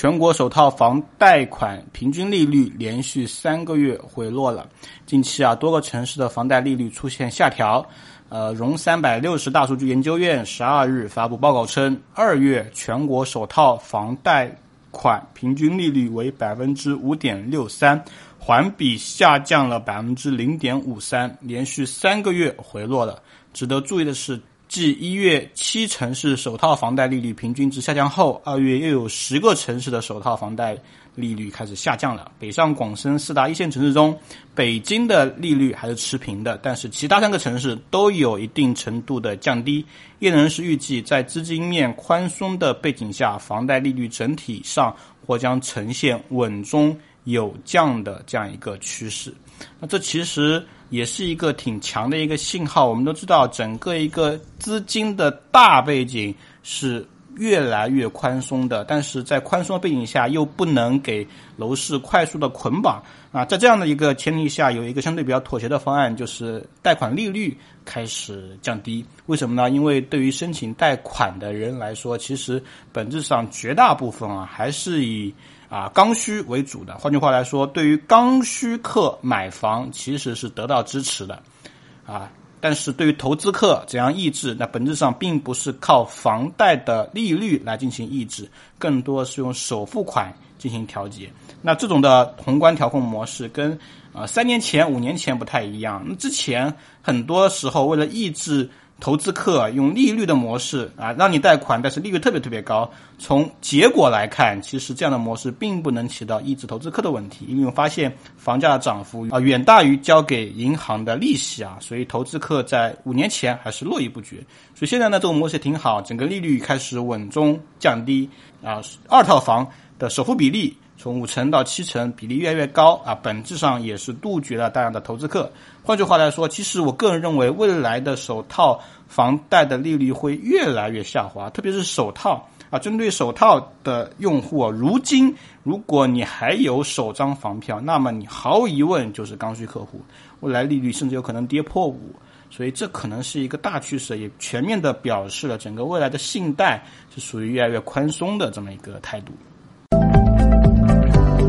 全国首套房贷款平均利率连续三个月回落了。近期啊，多个城市的房贷利率出现下调。呃，融三百六十大数据研究院十二日发布报告称，二月全国首套房贷款平均利率为百分之五点六三，环比下降了百分之零点五三，连续三个月回落了。值得注意的是。继一月七城市首套房贷利率平均值下降后，二月又有十个城市的首套房贷利率开始下降了。北上广深四大一线城市中，北京的利率还是持平的，但是其他三个城市都有一定程度的降低。业内人士预计，在资金面宽松的背景下，房贷利率整体上或将呈现稳中有降的这样一个趋势。那这其实。也是一个挺强的一个信号。我们都知道，整个一个资金的大背景是越来越宽松的，但是在宽松的背景下，又不能给楼市快速的捆绑啊。在这样的一个前提下，有一个相对比较妥协的方案，就是贷款利率开始降低。为什么呢？因为对于申请贷款的人来说，其实本质上绝大部分啊，还是以。啊，刚需为主的，换句话来说，对于刚需客买房其实是得到支持的，啊，但是对于投资客怎样抑制，那本质上并不是靠房贷的利率来进行抑制，更多是用首付款进行调节。那这种的宏观调控模式跟啊三年前、五年前不太一样。那之前很多时候为了抑制。投资客用利率的模式啊，让你贷款，但是利率特别特别高。从结果来看，其实这样的模式并不能起到抑制投资客的问题，因为我发现房价的涨幅啊远大于交给银行的利息啊，所以投资客在五年前还是络绎不绝。所以现在呢，这种模式挺好，整个利率开始稳中降低啊，二套房的首付比例。从五成到七成，比例越来越高啊，本质上也是杜绝了大量的投资客。换句话来说，其实我个人认为，未来的首套房贷的利率会越来越下滑，特别是首套啊，针对首套的用户，啊如今如果你还有首张房票，那么你毫无疑问就是刚需客户，未来利率甚至有可能跌破五，所以这可能是一个大趋势，也全面的表示了整个未来的信贷是属于越来越宽松的这么一个态度。